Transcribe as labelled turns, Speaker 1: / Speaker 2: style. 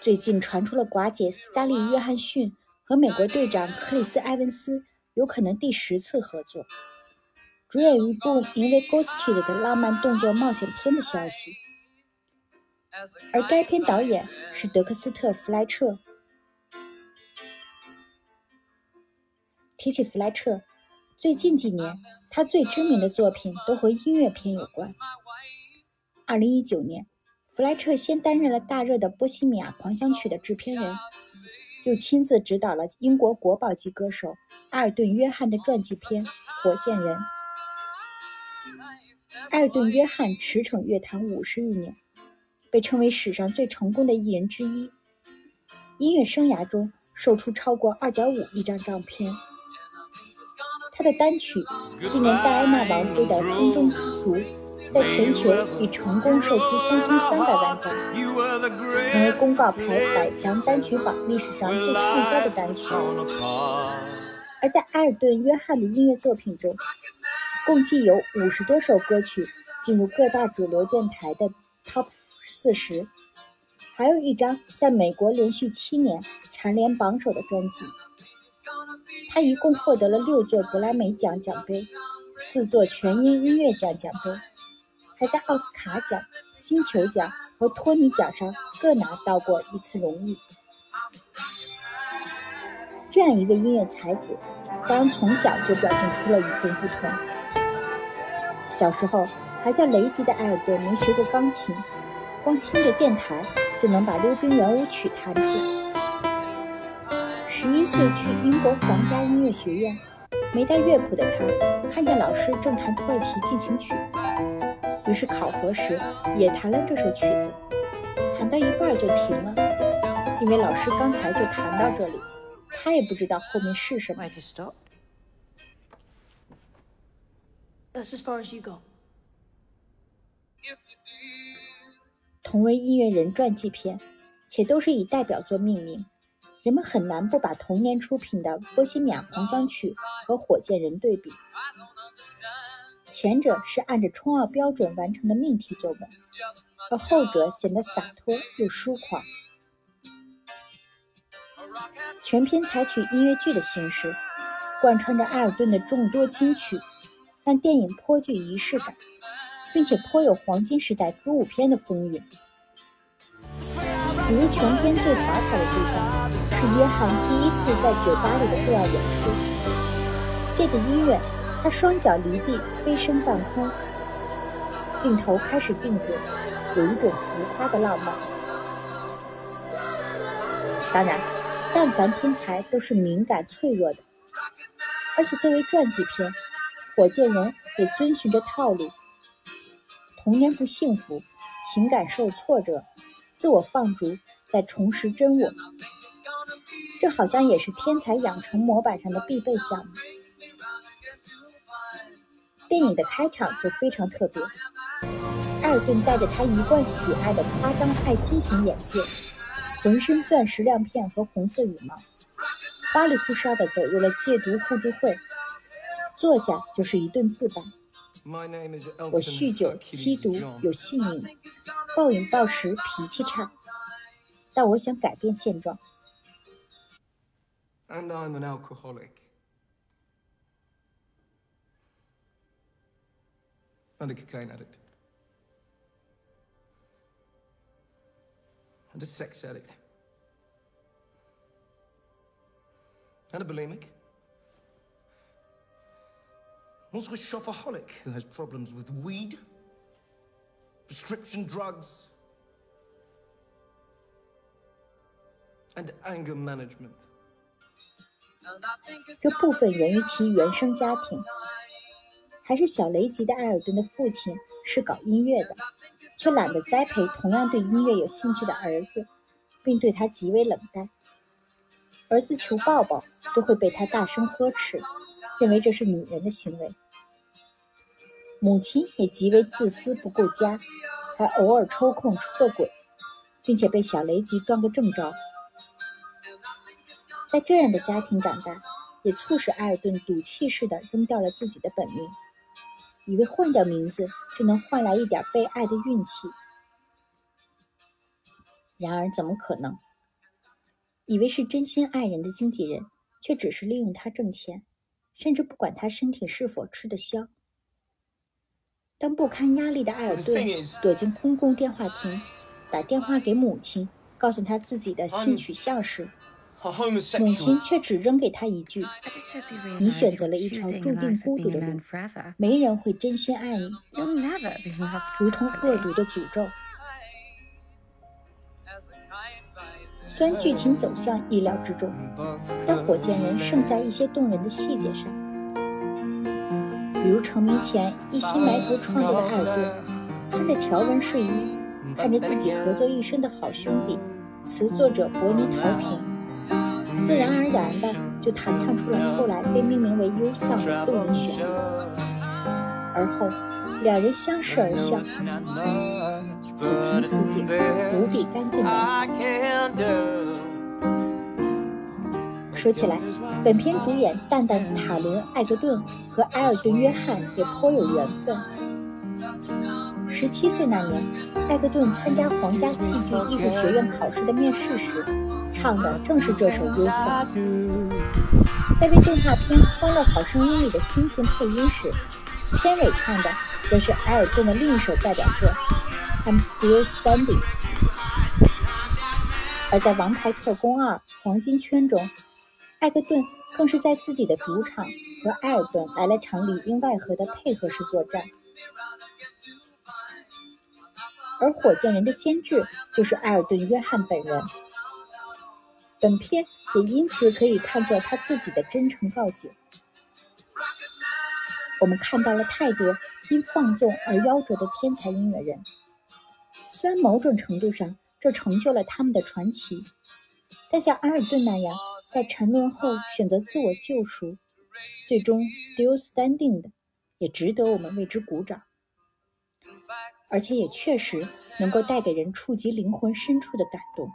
Speaker 1: 最近传出了寡姐斯嘉丽·约翰逊和美国队长克里斯·埃文斯有可能第十次合作，主演一部名为《Ghosted》的浪漫动作冒险片的消息。而该片导演是德克斯特·弗莱彻。提起弗莱彻，最近几年他最知名的作品都和音乐片有关。二零一九年，弗莱彻先担任了大热的《波西米亚狂想曲》的制片人，又亲自执导了英国国宝级歌手艾尔顿·约翰的传记片《火箭人》。艾尔顿·约翰驰骋乐坛五十余年。被称为史上最成功的艺人之一，音乐生涯中售出超过2.5亿张唱片。他的单曲纪念戴安娜王妃的《风中之烛》在全球已成功售出3300万张，成为公告牌百强单曲榜历史上最畅销的单曲。而在埃尔顿·约翰的音乐作品中，共计有50多首歌曲进入各大主流电台的 Top。四十，还有一张在美国连续七年蝉联榜首的专辑。他一共获得了六座格莱美奖奖杯，四座全英音乐奖奖杯，还在奥斯卡奖、金球奖和托尼奖上各拿到过一次荣誉。这样一位音乐才子，当然从小就表现出了与众不同。小时候还叫雷吉的艾尔顿没学过钢琴。光听着电台就能把溜冰圆舞曲弹出。十一岁去英国皇家音乐学院，没带乐谱的他看见老师正弹土耳其进行曲，于是考核时也弹了这首曲子，弹到一半就停了，因为老师刚才就弹到这里，他也不知道后面是什么。同为音乐人传记片，且都是以代表作命名，人们很难不把同年出品的《波西米亚狂想曲》和《火箭人》对比。前者是按着冲奥标准完成的命题作文，而后者显得洒脱又疏狂。全片采取音乐剧的形式，贯穿着埃尔顿的众多金曲，但电影颇具仪式感。并且颇有黄金时代歌舞片的风韵。比如全片最华彩的地方是约翰第一次在酒吧里的个人演出，借着音乐，他双脚离地飞升半空，镜头开始定格，有一种浮夸的浪漫。当然，但凡天才都是敏感脆弱的，而且作为传记片，《火箭人》也遵循着套路。童年不幸福，情感受挫折，自我放逐，再重拾真我，这好像也是天才养成模板上的必备项目。电影的开场就非常特别，艾尔顿戴着他一贯喜爱的夸张爱心型眼镜，浑身钻石亮片和红色羽毛，花里胡哨的走入了戒毒互助会，坐下就是一顿自白。我酗酒、吸毒、有性瘾、暴饮暴食、脾气差，但我想改变现状。
Speaker 2: And I'm an alcoholic. And a cocaine addict. And a sex addict. And a bulimic. Also a shopaholic who has problems with weed, Prescription drugs, and anger management.
Speaker 1: 这部分源于其原生家庭，还是小雷吉的艾尔顿的父亲是搞音乐的，却懒得栽培同样对音乐有兴趣的儿子，并对他极为冷淡。儿子求抱抱都会被他大声呵斥。认为这是女人的行为，母亲也极为自私不顾家，还偶尔抽空出个轨，并且被小雷吉断个正着。在这样的家庭长大，也促使艾尔顿赌气似的扔掉了自己的本命。以为换掉名字就能换来一点被爱的运气。然而，怎么可能？以为是真心爱人的经纪人，却只是利用他挣钱，甚至不管他身体是否吃得消。当不堪压力的艾尔顿躲进公共电话亭，打电话给母亲，告诉他自己的性取向时，母亲却只扔给他一句：“你选择了一条注定孤独的路，没人会真心爱你，如同恶毒的诅咒。”虽然剧情走向意料之中，但火箭人胜在一些动人的细节上。比如成名前一心埋头创作的艾尔顿，穿着条纹睡衣，看着自己合作一生的好兄弟词作者伯尼陶平，自然而然的就弹唱出了后来被命名为忧丧的动人旋律。而后两人相视而笑，此情此景无比干净美好说起来，本片主演蛋蛋塔伦·艾格顿和埃尔顿·约翰也颇有缘分。十七岁那年，艾格顿参加皇家戏剧艺术学院考试的面试时，唱的正是这首《忧伤》。在为动画片《欢乐好声音》里的星星配音时，片尾唱的则是埃尔顿的另一首代表作《I'm Still Standing》。而在《王牌特工二：黄金圈》中，艾克顿更是在自己的主场和埃尔顿来了场里应外合的配合式作战，而火箭人的监制就是埃尔顿·约翰本人。本片也因此可以看作他自己的真诚告解。我们看到了太多因放纵而夭折的天才音乐人，虽然某种程度上这成就了他们的传奇，但像埃尔顿那样。在沉沦后选择自我救赎，最终 still standing 的，也值得我们为之鼓掌，而且也确实能够带给人触及灵魂深处的感动。